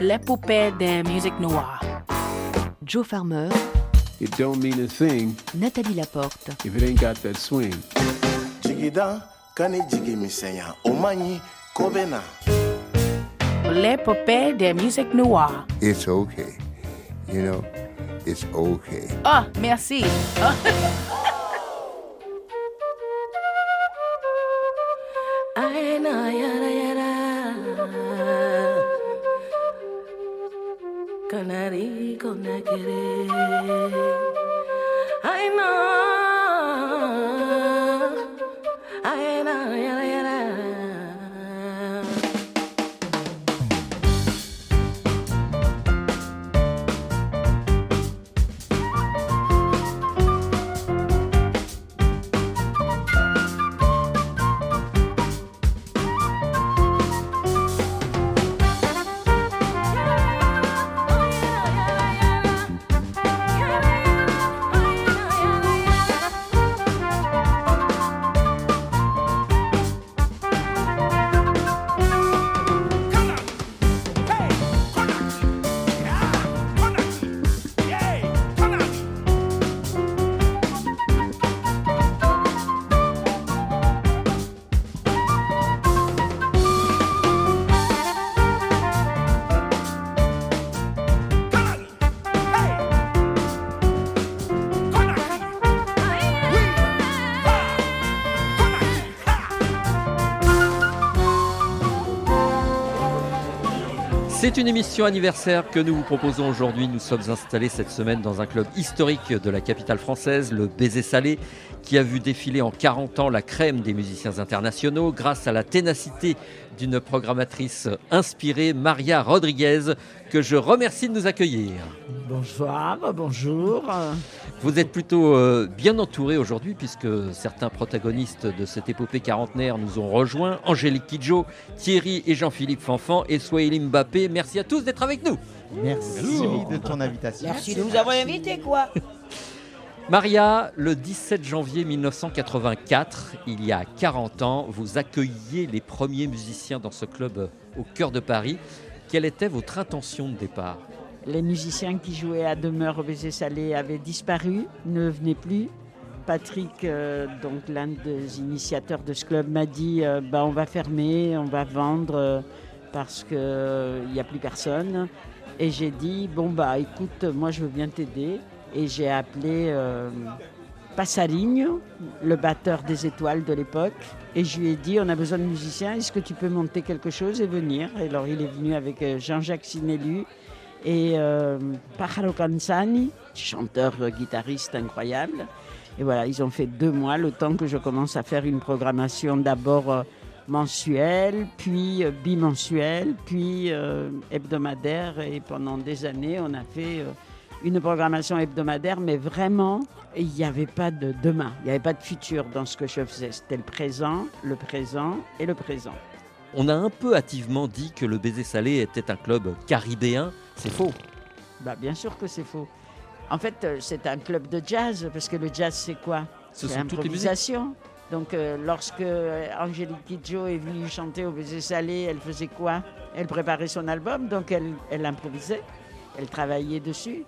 l'épopée des musiques noires. Joe Farmer, It don't mean a thing Nathalie Laporte. if it ain't got that swing. jigida kani jigi misɛnya o man ɲi ko bɛ na L'épopée des musiques noires. It's okay. You know, it's okay. Oh, merci. Oh. C'est une émission anniversaire que nous vous proposons aujourd'hui. Nous sommes installés cette semaine dans un club historique de la capitale française, le Baiser Salé, qui a vu défiler en 40 ans la crème des musiciens internationaux grâce à la ténacité d'une programmatrice inspirée, Maria Rodriguez, que je remercie de nous accueillir. Bonsoir, bonjour. Vous êtes plutôt euh, bien entouré aujourd'hui puisque certains protagonistes de cette épopée quarantenaire nous ont rejoints. Angélique Kidjo, Thierry et Jean-Philippe Fanfan et Swahili Mbappé. Merci à tous d'être avec nous. Merci de ton invitation. Merci de nous avoir invités, quoi. Maria, le 17 janvier 1984, il y a 40 ans, vous accueilliez les premiers musiciens dans ce club au cœur de Paris. Quelle était votre intention de départ? Les musiciens qui jouaient à demeure au baiser salé avaient disparu, ne venaient plus. Patrick, euh, l'un des initiateurs de ce club, m'a dit euh, bah, on va fermer, on va vendre euh, parce qu'il n'y a plus personne. Et j'ai dit bon bah écoute, moi je veux bien t'aider. Et j'ai appelé euh, Passarigno, le batteur des étoiles de l'époque. Et je lui ai dit, on a besoin de musiciens, est-ce que tu peux monter quelque chose et venir? Et alors il est venu avec euh, Jean-Jacques Sinelu et euh, Pajaro Canzani, chanteur, euh, guitariste incroyable. Et voilà, ils ont fait deux mois, le temps que je commence à faire une programmation d'abord mensuelle, puis bimensuelle, puis hebdomadaire. Et pendant des années, on a fait une programmation hebdomadaire, mais vraiment, il n'y avait pas de demain, il n'y avait pas de futur dans ce que je faisais. C'était le présent, le présent et le présent. On a un peu hâtivement dit que le Baiser Salé était un club caribéen. C'est faux. Bah, bien sûr que c'est faux. En fait, euh, c'est un club de jazz, parce que le jazz, c'est quoi? Ce C'est sont toutes les musiques. improvisation. Donc, euh, lorsque euh, Angélique Kidjo est venue chanter au Baiser Salé, elle faisait quoi? Elle préparait son album, donc elle, elle improvisait, elle travaillait dessus.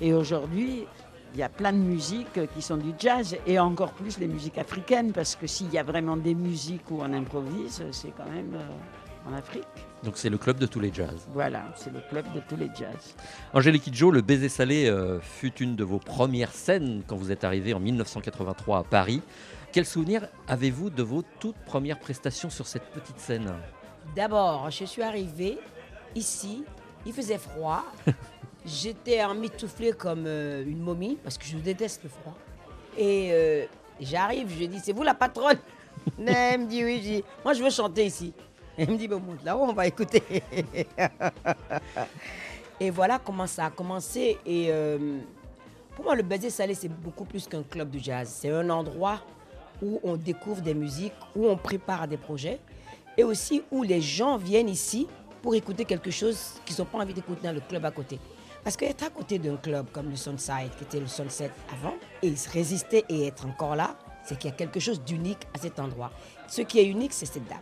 Et aujourd'hui, il y a plein de musiques qui sont du jazz, et encore plus les musiques africaines, parce que s'il y a vraiment des musiques où on improvise, c'est quand même euh, en Afrique. Donc c'est le club de tous les jazz. Voilà, c'est le club de tous les jazz. Angélique Kidjo, le Baiser Salé euh, fut une de vos premières scènes quand vous êtes arrivé en 1983 à Paris. Quel souvenir avez-vous de vos toutes premières prestations sur cette petite scène? D'abord, je suis arrivée ici, il faisait froid. J'étais emmitouflée comme euh, une momie parce que je déteste le froid. Et euh, j'arrive, je dis, c'est vous la patronne? Elle me dit oui, je moi je veux chanter ici. Elle me dit, bon, là-haut, on va écouter. et voilà comment ça a commencé. Et euh, pour moi, le Baiser Salé, c'est beaucoup plus qu'un club de jazz. C'est un endroit où on découvre des musiques, où on prépare des projets et aussi où les gens viennent ici pour écouter quelque chose qu'ils n'ont pas envie d'écouter dans le club à côté. Parce qu'être à côté d'un club comme le Sunside, qui était le Sunset avant, et résister et être encore là, c'est qu'il y a quelque chose d'unique à cet endroit. Ce qui est unique, c'est cette dame.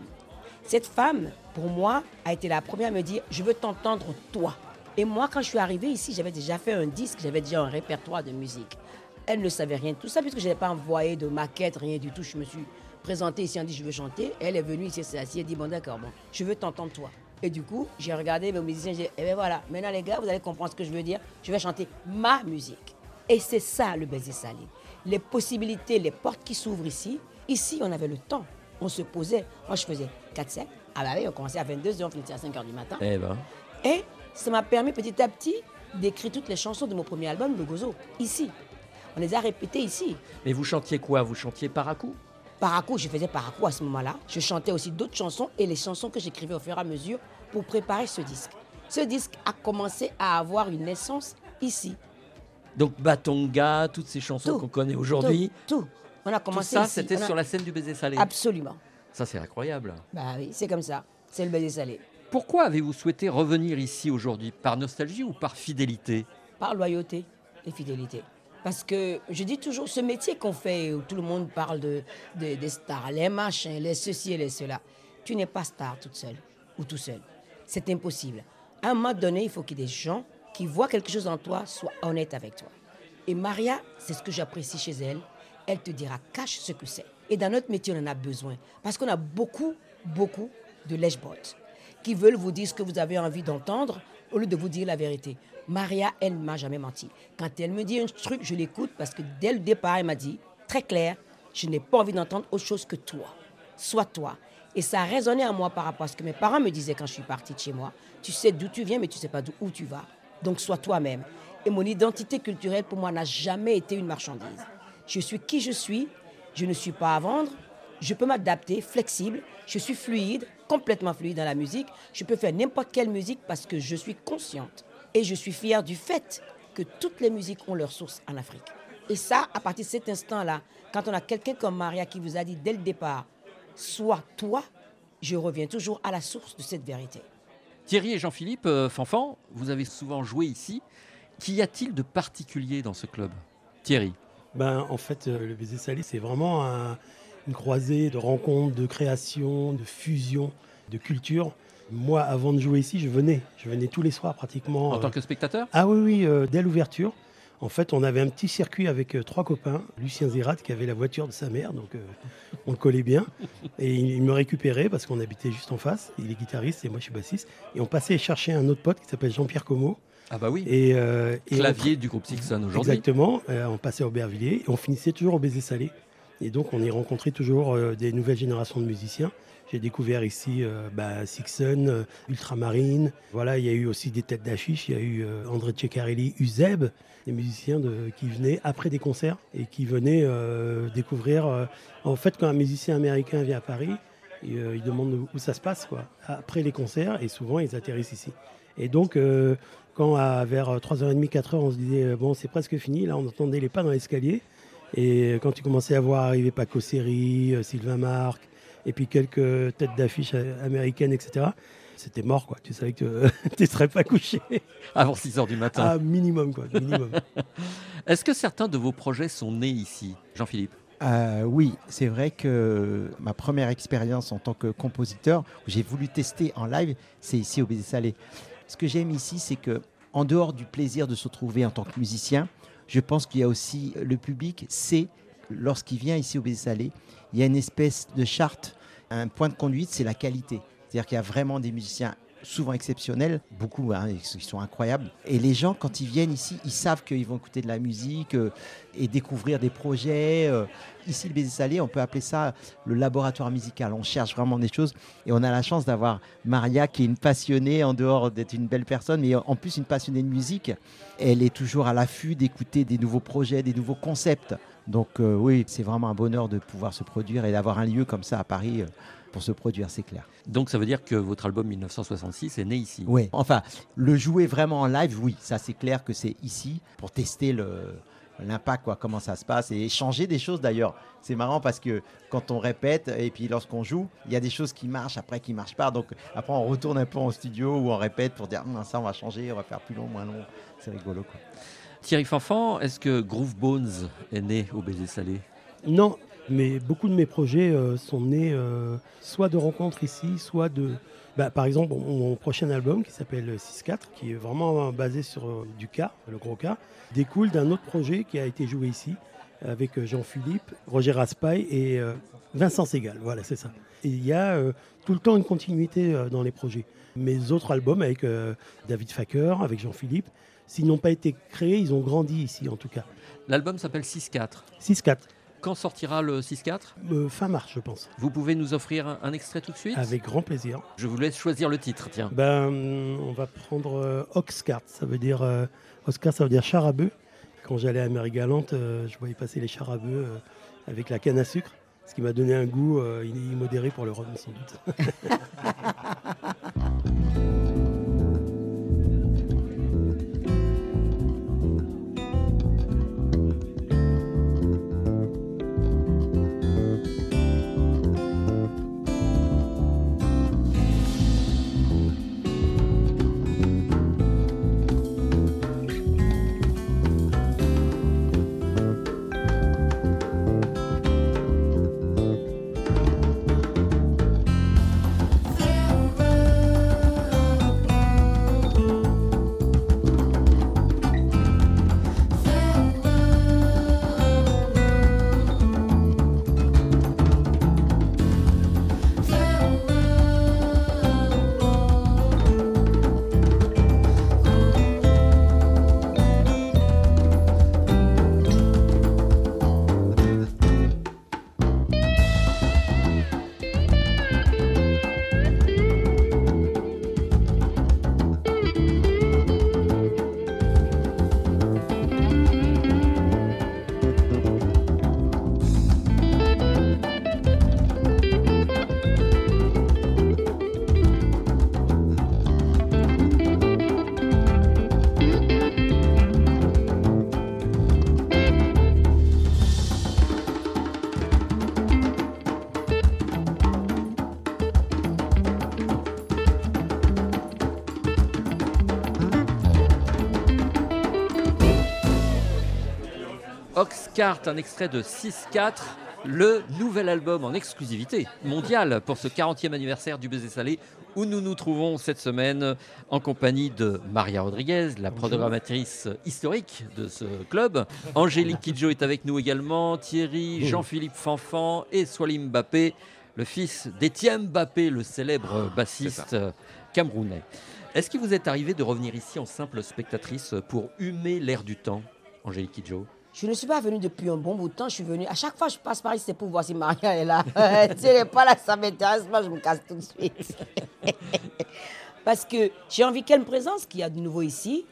Cette femme, pour moi, a été la première à me dire Je veux t'entendre toi. Et moi, quand je suis arrivée ici, j'avais déjà fait un disque, j'avais déjà un répertoire de musique. Elle ne savait rien de tout ça, puisque je n'avais pas envoyé de maquette, rien du tout. Je me suis présentée ici, on dit Je veux chanter. Elle est venue ici, elle s'est assise, elle dit Bon, d'accord, bon, je veux t'entendre toi. Et du coup, j'ai regardé mes musiciens, j'ai dit Eh bien voilà, maintenant les gars, vous allez comprendre ce que je veux dire. Je vais chanter ma musique. Et c'est ça le baiser salé. Les possibilités, les portes qui s'ouvrent ici. Ici, on avait le temps. On se posait. Moi, je faisais 4-7. Ah bah oui, on commençait à 22h, on finissait à 5h du matin. Eh ben. Et ça m'a permis petit à petit d'écrire toutes les chansons de mon premier album, Le Gozo, ici. On les a répétées ici. Mais vous chantiez quoi? Vous chantiez Paracou Paracou, je faisais Paracou à ce moment-là. Je chantais aussi d'autres chansons et les chansons que j'écrivais au fur et à mesure pour préparer ce disque. Ce disque a commencé à avoir une naissance ici. Donc Batonga, toutes ces chansons Tout, qu'on connaît aujourd'hui. Tout, tout. On a Tout commencé ça, ici. c'était a- sur la scène du baiser salé. Absolument. Ça, c'est incroyable. Bah oui, c'est comme ça. C'est le baiser salé. Pourquoi avez-vous souhaité revenir ici aujourd'hui? Par nostalgie ou par fidélité? Par loyauté et fidélité. Parce que je dis toujours, ce métier qu'on fait, où tout le monde parle de, de- des stars, les machins, les ceci et les cela, tu n'es pas star toute seule ou tout seul. C'est impossible. À un moment donné, il faut qu'il y ait des gens qui voient quelque chose en toi, soient honnêtes avec toi. Et Maria, c'est ce que j'apprécie chez elle. Elle te dira, cache ce que c'est. Et dans notre métier, on en a besoin. Parce qu'on a beaucoup, beaucoup de lèche-bottes qui veulent vous dire ce que vous avez envie d'entendre au lieu de vous dire la vérité. Maria, elle ne m'a jamais menti. Quand elle me dit un truc, je l'écoute parce que dès le départ, elle m'a dit, très clair, je n'ai pas envie d'entendre autre chose que toi. Sois toi. Et ça a résonné à moi par rapport à ce que mes parents me disaient quand je suis partie de chez moi. Tu sais d'où tu viens, mais tu ne sais pas d'où où tu vas. Donc sois toi-même. Et mon identité culturelle, pour moi, n'a jamais été une marchandise. Je suis qui je suis. Je ne suis pas à vendre. Je peux m'adapter, flexible. Je suis fluide, complètement fluide dans la musique. Je peux faire n'importe quelle musique parce que je suis consciente. Et je suis fière du fait que toutes les musiques ont leur source en Afrique. Et ça, à partir de cet instant-là, quand on a quelqu'un comme Maria qui vous a dit dès le départ, sois toi, je reviens toujours à la source de cette vérité. Thierry et Jean-Philippe euh, Fanfan, vous avez souvent joué ici. Qu'y a-t-il de particulier dans ce club? Thierry Ben, en fait, euh, le baiser salé, c'est vraiment un- une croisée de rencontres, de créations, de fusions, de cultures. Moi, avant de jouer ici, je venais. Je venais tous les soirs pratiquement. En euh, tant que spectateur? Ah oui, oui, euh, dès l'ouverture. En fait, on avait un petit circuit avec euh, trois copains. Lucien Zérat qui avait la voiture de sa mère, donc euh, on le collait bien. Et il, il me récupérait parce qu'on habitait juste en face. Il est guitariste et moi je suis bassiste. Et on passait chercher un autre pote qui s'appelle Jean-Pierre Como. Ah bah oui. Et, euh, on- Clavier du groupe Sixon aujourd'hui. Exactement. Euh, on passait au Aubervilliers et on finissait toujours au baiser salé. Et donc, on y rencontrait toujours euh, des nouvelles générations de musiciens. J'ai découvert ici euh, bah, Sixon, euh, Ultramarine. Voilà, il y a eu aussi des têtes d'affiche. Il y a eu euh, André Ceccarelli, Uzeb, des musiciens qui venaient après des concerts et qui venaient découvrir. en fait, quand un musicien américain vient à Paris, il demande où, ça se passe, quoi. Après les concerts, et souvent, ils atterrissent ici. Et donc, quand à, vers 3h30, 4h, on se disait, bon, c'est presque fini, là, on entendait les pas dans l'escalier. Et quand tu commençais à voir arriver Paco Seri, Sylvain Marc, et puis quelques têtes d'affiche euh, américaines, etc., c'était mort, quoi. Tu savais que tu ne serais pas couché. Avant 6 h du matin. Ah, minimum, quoi. Minimum. Est-ce que certains de vos projets sont nés ici Jean-Philippe? Euh, oui, c'est vrai que ma première expérience en tant que compositeur, où j'ai voulu tester en live, c'est ici au Baiser Salé. Ce que j'aime ici, c'est que en dehors du plaisir de se retrouver en tant que musicien, je pense qu'il y a aussi le public sait lorsqu'il vient ici au Baiser Salé, il y a une espèce de charte, un point de conduite, c'est la qualité. C'est-à-dire qu'il y a vraiment des musiciens souvent exceptionnels, beaucoup hein, qui sont incroyables. Et les gens, quand ils viennent ici, ils savent qu'ils vont écouter de la musique euh, et découvrir des projets. euh. Ici, le Baiser Salé, on peut appeler ça le laboratoire musical. On cherche vraiment des choses et on a la chance d'avoir Maria qui est une passionnée en dehors d'être une belle personne, mais en plus une passionnée de musique. Elle est toujours à l'affût d'écouter des nouveaux projets, des nouveaux concepts. Donc euh, oui, c'est vraiment un bonheur de pouvoir se produire et d'avoir un lieu comme ça à Paris euh, pour se produire, c'est clair. Donc ça veut dire que votre album 1966 est né ici Oui, enfin, le jouer vraiment en live, oui, ça c'est clair que c'est ici pour tester le l'impact, quoi, comment ça se passe et changer des choses d'ailleurs. C'est marrant parce que quand on répète et puis lorsqu'on joue, il y a des choses qui marchent après qui marchent pas. Donc après on retourne un peu en studio ou on répète pour dire Hum, ça on va changer, on va faire plus long, moins long. C'est rigolo quoi. Thierry Fanfan, est-ce que Groove Bones est né au Baiser Salé? Non, Mais beaucoup de mes projets euh, sont nés euh, soit de rencontres ici, soit de... bah, par exemple, mon, prochain album qui s'appelle 6-4, qui est vraiment basé sur euh, du cas, le gros cas, découle d'un autre projet qui a été joué ici avec Jean-Philippe, Roger Raspail et Vincent Segal. Voilà, c'est ça. Il y a tout le temps une continuité dans les projets. Mes autres albums avec David Facker, avec Jean-Philippe, s'ils n'ont pas été créés, ils ont grandi ici en tout cas. L'album s'appelle 6-4. 6-4. Quand sortira le 6-4 Euh, fin mars, je pense. Vous pouvez nous offrir un, un extrait tout de suite? Avec grand plaisir. Je vous laisse choisir le titre, tiens. Ben, on va prendre euh, Oxcart, ça veut dire euh, Oscar, ça veut dire char à bœuf. Quand j'allais à Mérigalante, euh, je voyais passer les chars à bœuf euh, avec la canne à sucre, ce qui m'a donné un goût euh, immodéré pour le rhum sans doute. Un extrait de 6-4, le nouvel album en exclusivité mondiale pour ce 40e anniversaire du Baiser Salé, où nous nous trouvons cette semaine en compagnie de Maria Rodriguez, la programmatrice historique de ce club. Angélique Kidjo est avec nous également, Thierry, Jean-Philippe Fanfan et Swalim Mbappé, le fils d'Étienne Mbappé, le célèbre bassiste camerounais. Est-ce qu'il vous est arrivé de revenir ici en simple spectatrice pour humer l'air du temps, Angélique Kidjo? Je ne suis pas venue depuis un bon bout de temps. Je suis venue. À chaque fois que je passe par ici, c'est pour voir si Maria est là. si elle n'est pas là, ça m'intéresse pas. Je me casse tout de suite. Parce que j'ai envie qu'elle me présente ce qu'il y a de nouveau ici.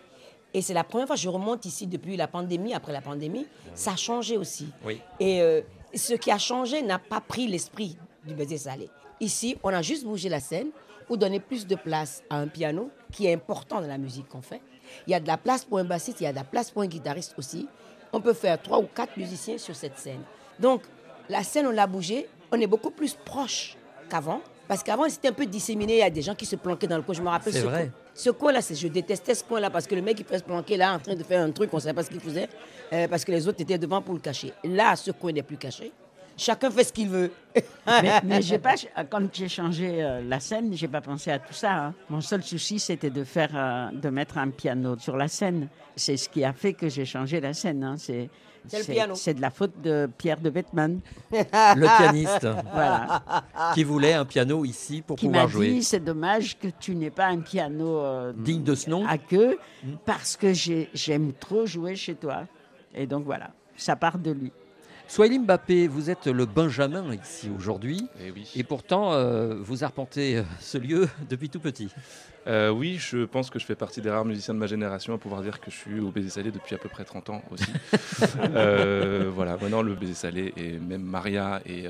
Et c'est la première fois que je remonte ici depuis la pandémie. Après la pandémie, ça a changé aussi. Oui. Et euh, ce qui a changé n'a pas pris l'esprit du baiser salé. Ici, on a juste bougé la scène pour donner plus de place à un piano qui est important dans la musique qu'on fait. Il y a de la place pour un bassiste, il y a de la place pour un guitariste aussi. On peut faire trois ou quatre musiciens sur cette scène. Donc, la scène, on l'a bougée. On est beaucoup plus proche qu'avant. Parce qu'avant, c'était un peu disséminé. Il y a des gens qui se planquaient dans le coin. Je me rappelle ce vrai. coin. Ce coin-là, c'est- je détestais ce coin-là parce que le mec, il peut se planquer là en train de faire un truc, on ne savait pas ce qu'il faisait. euh, parce que les autres étaient devant pour le cacher. Là, ce coin n'est plus caché. Chacun fait ce qu'il veut. mais, mais j'ai pas, quand j'ai changé euh, la scène, j'ai pas pensé à tout ça. hein. Mon seul souci, c'était de faire, euh, de mettre un piano sur la scène. C'est ce qui a fait que j'ai changé la scène. hein. C'est, C'est le piano? c'est de la faute de Pierre de Bettman. Le pianiste Voilà. qui voulait un piano ici pour Qui pouvoir jouer. c'est dommage que tu n'aies pas un piano euh, Digne de ce nom à queue, parce que j'ai- j'aime trop jouer chez toi. Et donc voilà, ça part de lui. Swahili Mbappé, vous êtes le Benjamin ici aujourd'hui. Eh oui. Et pourtant, euh, vous arpentez euh, ce lieu depuis tout petit. Euh, oui, je pense que je fais partie des rares musiciens de ma génération à pouvoir dire que je suis au Baiser Salé depuis à peu près 30 ans aussi. Euh, voilà, maintenant le Baiser Salé et même Maria et,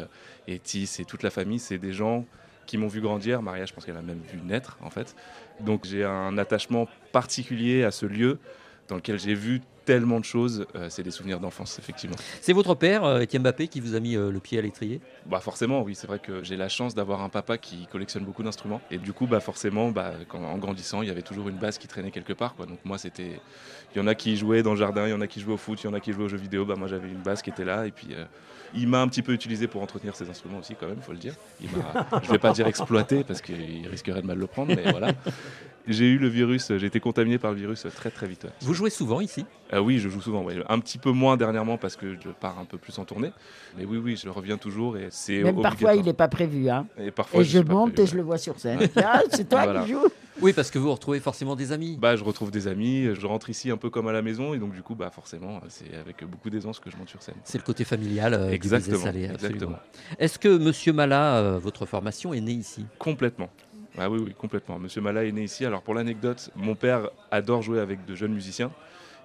et Tis et toute la famille, c'est des gens qui m'ont vu grandir. Maria, je pense qu'elle a même vu naître en fait. Donc j'ai un attachement particulier à ce lieu dans lequel j'ai vu tellement de choses. Euh, c'est des souvenirs d'enfance, effectivement. C'est votre père, euh, Étienne Mbappé, qui vous a mis euh, le pied à l'étrier? Bah forcément, oui. C'est vrai que j'ai la chance d'avoir un papa qui collectionne beaucoup d'instruments. Et du coup, bah forcément, bah, quand, en grandissant, il y avait toujours une basse qui traînait quelque part. Quoi. Donc moi, c'était... Il y en a qui jouaient dans le jardin, il y en a qui jouaient au foot, il y en a qui jouaient aux jeux vidéo. Bah, moi, j'avais une basse qui était là. Et puis, euh, il m'a un petit peu utilisé pour entretenir ses instruments aussi, quand même, il faut le dire. Il Je ne vais pas dire exploité, parce qu'il risquerait de mal le prendre, mais voilà. J'ai eu le virus, j'ai été contaminé par le virus très très vite. ouais. Vous jouez souvent ici? Euh, oui, je joue souvent. ouais. Un petit peu moins dernièrement parce que je pars un peu plus en tournée. Mais oui, oui, je reviens toujours et c'est Même parfois, il n'est pas prévu. Hein. Et parfois, et je je monte prévu, et je le vois sur scène. Ah, c'est toi Voilà. qui joues Oui, parce que vous retrouvez forcément des amis. Bah, je retrouve des amis, je rentre ici un peu comme à la maison et donc du coup, bah, forcément, c'est avec beaucoup d'aisance que je monte sur scène. C'est le côté familial euh, du Exactement, Salé, absolument. exactement. Est-ce que Monsieur Mala, euh, votre formation est née ici? Complètement. Ah oui, oui, complètement. Monsieur Mala est né ici. Alors pour l'anecdote, mon père adore jouer avec de jeunes musiciens.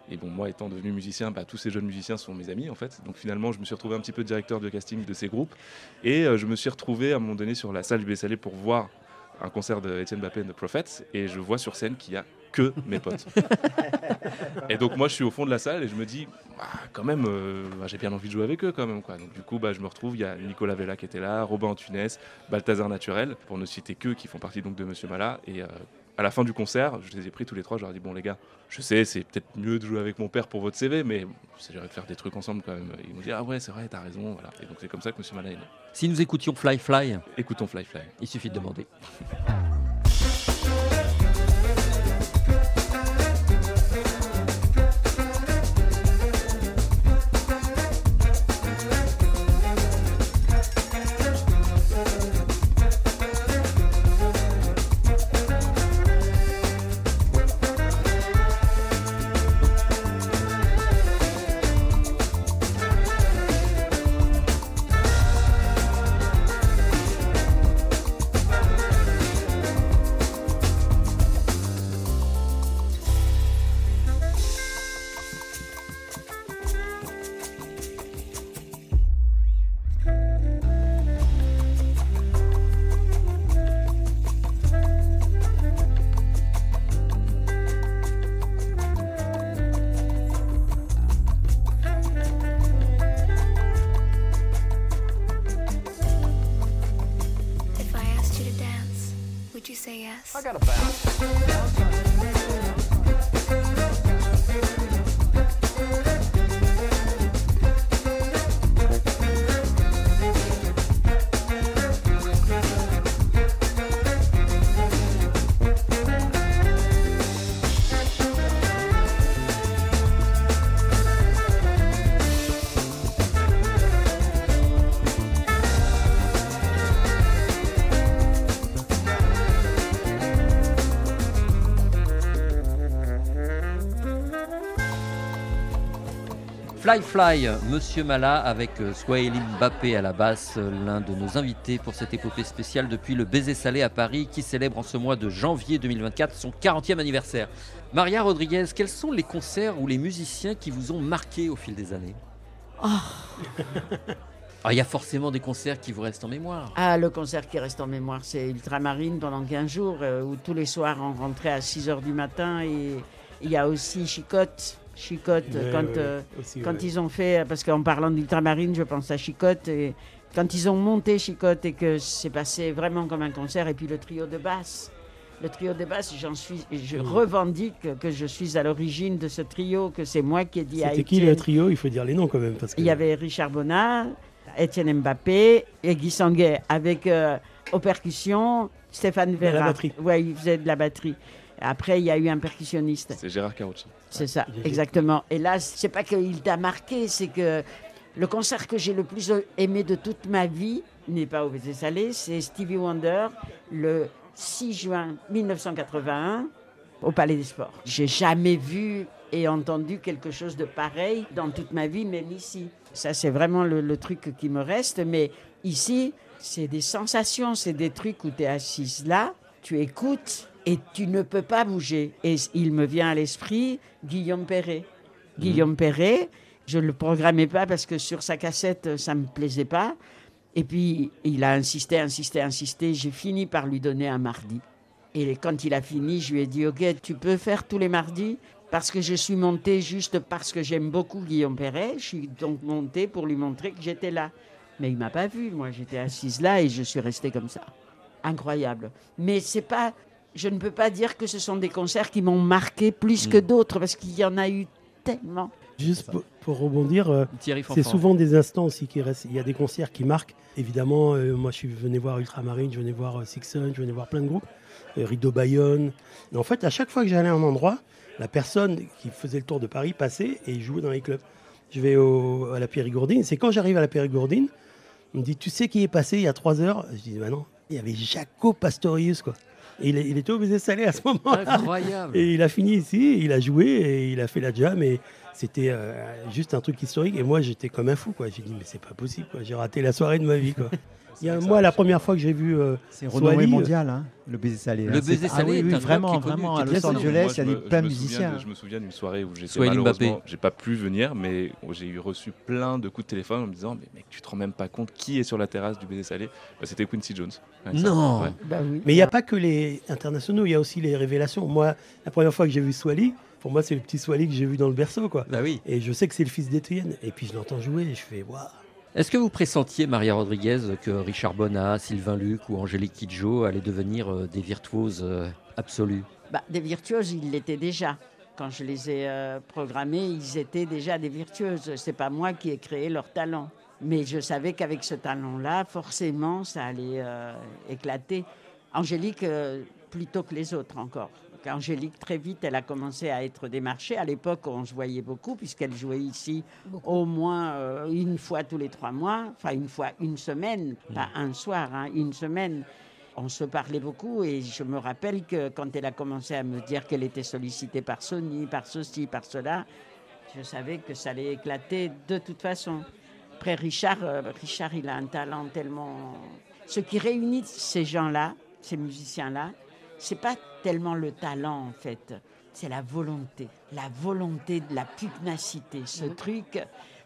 Et bon, moi étant devenu musicien, bah, tous ces jeunes musiciens sont mes amis en fait. Donc finalement, je me suis retrouvé un petit peu directeur de casting de ces groupes. Et euh, je me suis retrouvé à un moment donné sur la salle du Bessalé pour voir un concert de Etienne Mbappé and the Prophets. Et je vois sur scène qu'il y a que mes potes. et donc moi, je suis au fond de la salle et je me dis, ah, quand même, euh, bah, j'ai bien envie de jouer avec eux quand même. Quoi. Donc du coup, bah, je me retrouve, il y a Nicolas Vella qui était là, Robin Antunes, Balthazar Naturel, pour ne citer que qui font partie donc de Monsieur Mala. Et euh, à la fin du concert, je les ai pris tous les trois, je leur ai dit, bon les gars, je sais, c'est peut-être mieux de jouer avec mon père pour votre CV, mais j'aimerais de faire des trucs ensemble quand même. Ils m'ont dit, ah ouais, c'est vrai, t'as raison. Voilà. Et donc c'est comme ça que Monsieur Mala est né. Si nous écoutions Fly Fly, Écoutons Fly Fly. il suffit de demander. Would you say yes? I got Fly Fly, Monsieur Mala avec euh, Swahili Mbappé à la basse, euh, l'un de nos invités pour cette épopée spéciale depuis le Baiser Salé à Paris qui célèbre en ce mois de janvier 2024 son 40e anniversaire. Maria Rodriguez, quels sont les concerts ou les musiciens qui vous ont marqué au fil des années? Ah, Il y a forcément des concerts qui vous restent en mémoire. Ah, le concert qui reste en mémoire, c'est Ultramarine pendant 15 jours, euh, où tous les soirs on rentrait à 6 h du matin. Et il y a aussi Chicotte. Chicotte, Ouais, quand, ouais, euh, aussi, quand ouais. ils ont fait, parce qu'en parlant d'Ultramarine, je pense à Chicotte. Et quand ils ont monté Chicotte et que c'est passé vraiment comme un concert, et puis le trio de basse. Le trio de basse, j'en suis, je revendique que je suis à l'origine de ce trio, que c'est moi qui ai dit à C'était qui le trio? Il faut dire les noms quand même. Parce que... il y avait Richard Bonnat, Étienne Mbappé et Guy Sanguet avec euh, aux percussions Stéphane la Vera. batterie. Ouais, il faisait de la batterie. Après, il y a eu un percussionniste. C'est Gérard Carucci. C'est ça, exactement. Et là, c'est pas qu'il t'a marqué, c'est que le concert que j'ai le plus aimé de toute ma vie n'est pas au Baiser Salé, c'est Stevie Wonder le 6 juin 1981 au Palais des Sports. J'ai jamais vu et entendu quelque chose de pareil dans toute ma vie, même ici. Ça, c'est vraiment le, le truc qui me reste. Mais ici, c'est des sensations, c'est des trucs où tu es assise là, tu écoutes et tu ne peux pas bouger. Et il me vient à l'esprit Guillaume Perret. Guillaume Perret, je ne le programmais pas parce que sur sa cassette, ça ne me plaisait pas. Et puis, il a insisté, insisté, insisté. J'ai fini par lui donner un mardi. Et quand il a fini, je lui ai dit, OK, tu peux faire tous les mardis Parce que je suis montée juste parce que j'aime beaucoup Guillaume Perret. Je suis donc montée pour lui montrer que j'étais là. Mais il m'a pas vu. Moi, j'étais assise là et je suis restée comme ça. Incroyable. Mais c'est pas. Je ne peux pas dire que ce sont des concerts qui m'ont marqué plus que d'autres parce qu'il y en a eu tellement. Juste pour, pour rebondir, euh, c'est souvent des instants aussi qui restent. Il y a des concerts qui marquent. Évidemment, euh, moi je suis venu voir Ultramarine, je venais voir euh, Sixon, je venais voir plein de groupes, euh, Rideau Bayonne. Et en fait, à chaque fois que j'allais à un endroit, la personne qui faisait le tour de Paris passait et jouait dans les clubs. Je vais au- à la Périgourdine. C'est quand j'arrive à la Périgourdine, on me dit Tu sais qui est passé il y a trois heures? Je dis Bah non, il y avait Jaco Pastorius, quoi. Il, est- il était au baiser salé à ce moment-là. Incroyable. Et il a fini ici, il a joué et il a fait la jam et c'était euh, juste un truc historique. Et moi, j'étais comme un fou, quoi. J'ai dit, mais c'est pas possible, quoi. J'ai raté la soirée de ma vie, quoi. Il y a, moi, la première fois que j'ai vu euh, C'est renommé Swally, mondial, hein, le baiser salé. Le hein. baiser C'est- ah salé oui, vraiment, vraiment. À Los. Angeles, il y a des me- plein je de musiciens. Je me souviens d'une soirée où j'étais malheureusement, j'ai pas pu venir, mais j'ai eu reçu plein de coups de téléphone en me disant mais mec tu te rends même pas compte qui est sur la terrasse du baiser salé Bah, C'était Quincy Jones. Ouais, ça. Non. Ouais. Bah oui. Mais il n'y a pas que les internationaux, il y a aussi les révélations. Moi, la première fois que j'ai vu Swally, pour moi, c'est le petit Swally que j'ai vu dans le berceau, quoi. Bah oui. Et je sais que c'est le fils d'Étienne. Et puis je l'entends jouer et je fais waouh. Est-ce que vous pressentiez, Maria Rodriguez, que Richard Bonnat, Sylvain Luc ou Angélique Kidjo allaient devenir euh, des virtuoses euh, absolus Bah, des virtuoses, ils l'étaient déjà. Quand je les ai euh, programmés, ils étaient déjà des virtueuses. C'est pas moi qui ai créé leur talent. Mais je savais qu'avec ce talent-là, forcément, ça allait éclater. Angélique, plutôt que les autres encore. Angélique, très vite, elle a commencé à être démarchée. À l'époque, on se voyait beaucoup, puisqu'elle jouait ici au moins euh, une fois tous les trois mois, enfin une fois une semaine, pas un soir, hein, une semaine. On se parlait beaucoup et je me rappelle que quand elle a commencé à me dire qu'elle était sollicitée par Sony, par ceci, par cela, je savais que ça allait éclater de toute façon. Après Richard, euh, Richard, il a un talent tellement. Ce qui réunit ces gens-là, ces musiciens-là, c'est pas tellement le talent en fait, c'est la volonté, la volonté de la pugnacité, ce truc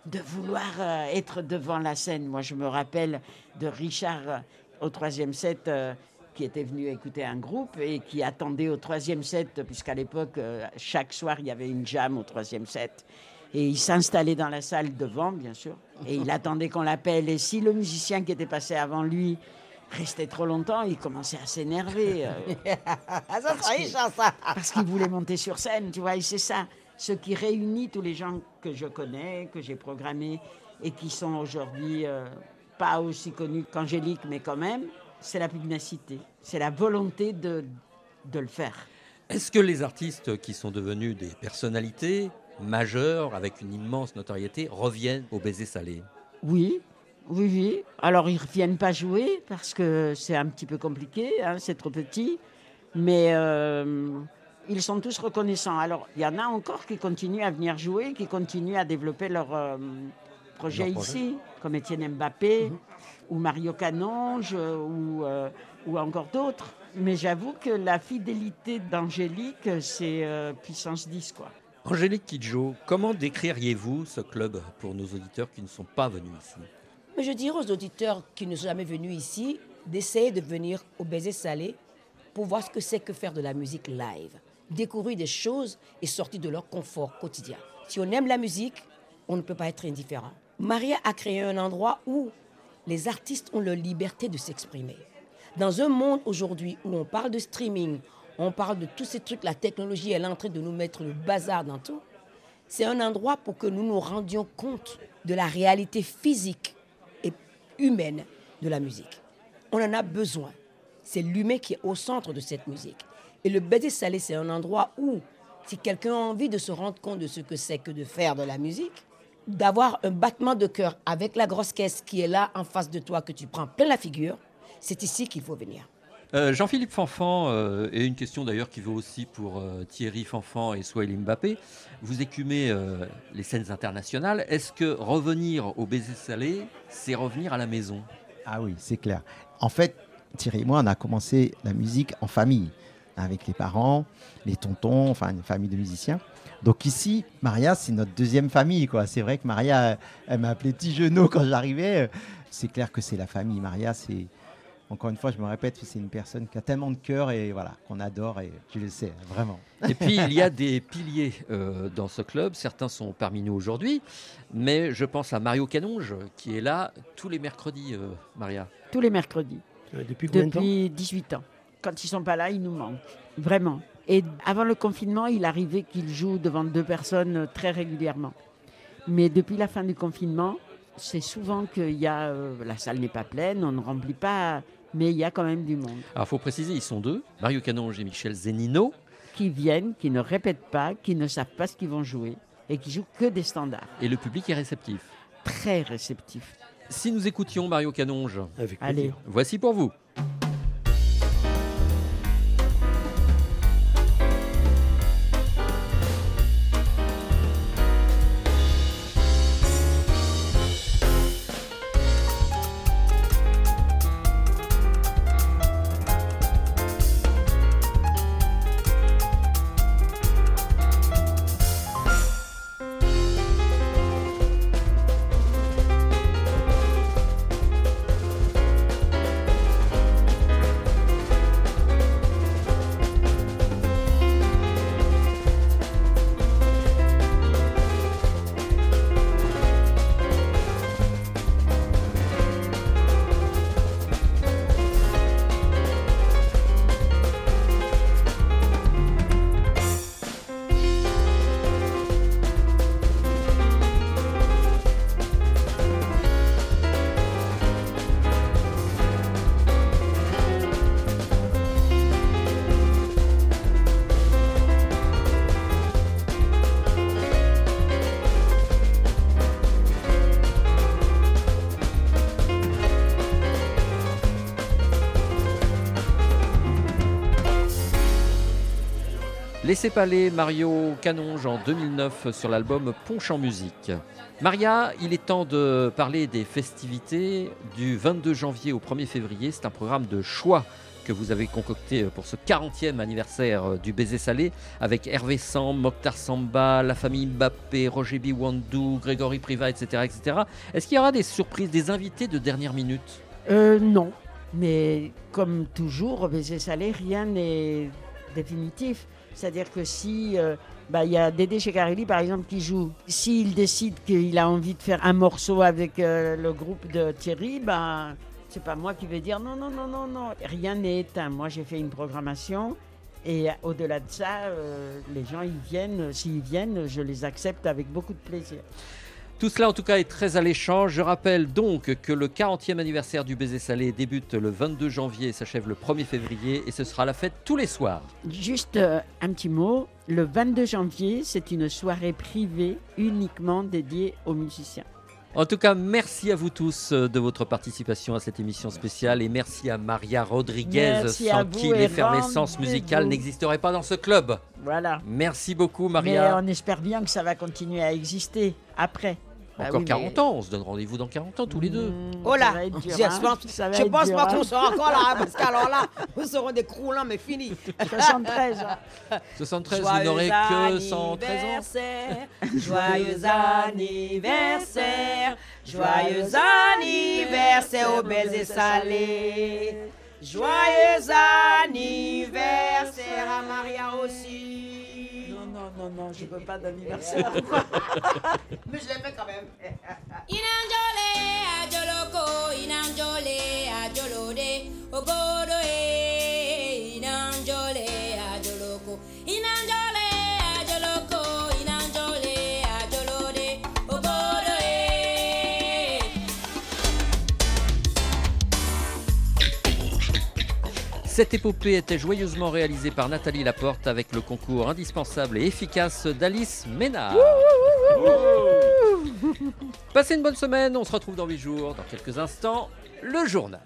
de vouloir euh, être devant la scène. Moi, je me rappelle de Richard euh, au troisième set. euh, qui était venu écouter un groupe et qui attendait au troisième set, puisqu'à l'époque, chaque soir, il y avait une jam au troisième set. Et il s'installait dans la salle devant, bien sûr, et il attendait qu'on l'appelle. Et si le musicien qui était passé avant lui restait trop longtemps, il commençait à s'énerver. euh, ça, parce c'est qu'il- Richard, ça. parce qu'il voulait monter sur scène, tu vois, et c'est ça, ce qui réunit tous les gens que je connais, que j'ai programmés, et qui sont aujourd'hui euh, pas aussi connus qu'Angélique, mais quand même, c'est la pugnacité, c'est la volonté de, de le faire. Est-ce que les artistes qui sont devenus des personnalités majeures avec une immense notoriété reviennent au baiser salé? Oui, oui, oui. Alors, ils ne reviennent pas jouer parce que c'est un petit peu compliqué, hein, c'est trop petit. Mais euh, ils sont tous reconnaissants. Alors, il y en a encore qui continuent à venir jouer, qui continuent à développer leur euh, projet Leur projet. ici, comme Étienne Mbappé ou Mario Canonge ou, euh, ou encore d'autres. Mais j'avoue que la fidélité d'Angélique, c'est euh, puissance 10, quoi. Angélique Kidjo, comment décririez-vous ce club pour nos auditeurs qui ne sont pas venus ici? Mais je dirais aux auditeurs qui ne sont jamais venus ici d'essayer de venir au baiser salé pour voir ce que c'est que faire de la musique live. Découvrir des choses et sortir de leur confort quotidien. Si on aime la musique, on ne peut pas être indifférent. Maria a créé un endroit où les artistes ont leur liberté de s'exprimer. Dans un monde aujourd'hui où on parle de streaming, on parle de tous ces trucs, la technologie est en train de nous mettre le bazar dans tout. C'est un endroit pour que nous nous rendions compte de la réalité physique humaine de la musique. On en a besoin. C'est l'humain qui est au centre de cette musique. Et le baiser salé, c'est un endroit où, si quelqu'un a envie de se rendre compte de ce que c'est que de faire de la musique, d'avoir un battement de cœur avec la grosse caisse qui est là en face de toi, que tu prends plein la figure, c'est ici qu'il faut venir. Euh, Jean-Philippe Fanfan, euh, et une question d'ailleurs qui vaut aussi pour euh, Thierry Fanfan et Swahili Mbappé, vous écumez les scènes internationales. Est-ce que revenir au baiser salé, c'est revenir à la maison? Ah oui, c'est clair. En fait, Thierry et moi, on a commencé la musique en famille, avec les parents, les tontons, enfin une famille de musiciens. Donc ici, Maria, c'est notre deuxième famille. C'est vrai que Maria, elle m'a appelé petit genou quand j'arrivais. C'est clair que c'est la famille. Maria, c'est encore une fois, je me répète, c'est une personne qui a tellement de cœur et voilà, qu'on adore et tu le sais, vraiment. Et puis il y a des piliers euh, dans ce club. Certains sont parmi nous aujourd'hui, mais je pense à Mario Canonge qui est là tous les mercredis, euh, Maria. Tous les mercredis. Euh, depuis combien de temps Depuis 18 ans. Quand ils sont pas là, ils nous manquent. Vraiment. Et avant le confinement, il arrivait qu'ils jouent devant deux personnes euh, très régulièrement. Mais depuis la fin du confinement, c'est souvent qu'il y a. euh, la salle n'est pas pleine, on ne remplit pas, mais il y a quand même du monde. Alors faut préciser, ils sont deux, Mario Canonge et Michel Zenino. Qui viennent, qui ne répètent pas, qui ne savent pas ce qu'ils vont jouer et qui jouent que des standards. Et le public est réceptif. Très réceptifs. Si nous écoutions Mario Canonge, Avec Allez. voici pour vous. Laissez parler Mario Canonge en 2009 sur l'album Ponche en musique. Maria, il est temps de parler des festivités du 22 janvier au 1er février. C'est un programme de choix que vous avez concocté pour ce 40e anniversaire du baiser salé avec Hervé Sam, Mokhtar Samba, la famille Mbappé, Roger Biwandou, Grégory Priva, etc. etc. Est-ce qu'il y aura des surprises, des invités de dernière minute? Euh, non, mais comme toujours, au baiser salé, rien n'est définitif. C'est-à-dire que si euh, bah, il y a Dédé Checarelli, par exemple, qui joue, s'il décide qu'il a envie de faire un morceau avec euh, le groupe de Thierry, bah, c'est pas moi qui vais dire non, non, non, non, non. Rien n'est éteint. Moi, j'ai fait une programmation. Et au-delà de ça, euh, les gens, ils viennent. S'ils viennent, je les accepte avec beaucoup de plaisir. Tout cela en tout cas est très alléchant. Je rappelle donc que le 40e anniversaire du baiser salé débute le 22 janvier et s'achève le 1er février et ce sera la fête tous les soirs. Juste euh, un petit mot. Le 22 janvier, c'est une soirée privée uniquement dédiée aux musiciens. En tout cas, merci à vous tous euh, de votre participation à cette émission spéciale et merci à Maria Rodriguez Merci sans qui l'effervescence musicale n'existerait pas dans ce club. Voilà. Merci beaucoup Mais Maria. on espère bien que ça va continuer à exister après. Bah Encore oui, 40 mais- ans, on se donne rendez-vous dans 40 ans tous les deux. Oh Ça là, va être dur, je hein. pense, Ça va je être pense dur, pas hein. qu'on sera encore là, parce qu'alors là, nous serons des croulants, mais finis. 73 ans. 73, vous Joyeux n'aurez que 113 ans. anniversaire, Joyeux anniversaire, joyeux anniversaire au baiser salé. Joyeux anniversaire à Maria aussi. Non, non, je veux pas d'anniversaire. Mais je l'ai fait quand même. Inanjole ajoloko, inanjole ajolode, obodo Cette épopée était joyeusement réalisée par Nathalie Laporte avec le concours indispensable et efficace d'Alice Ménard. Passez une bonne semaine, on se retrouve dans 8 jours. Dans quelques instants, le journal.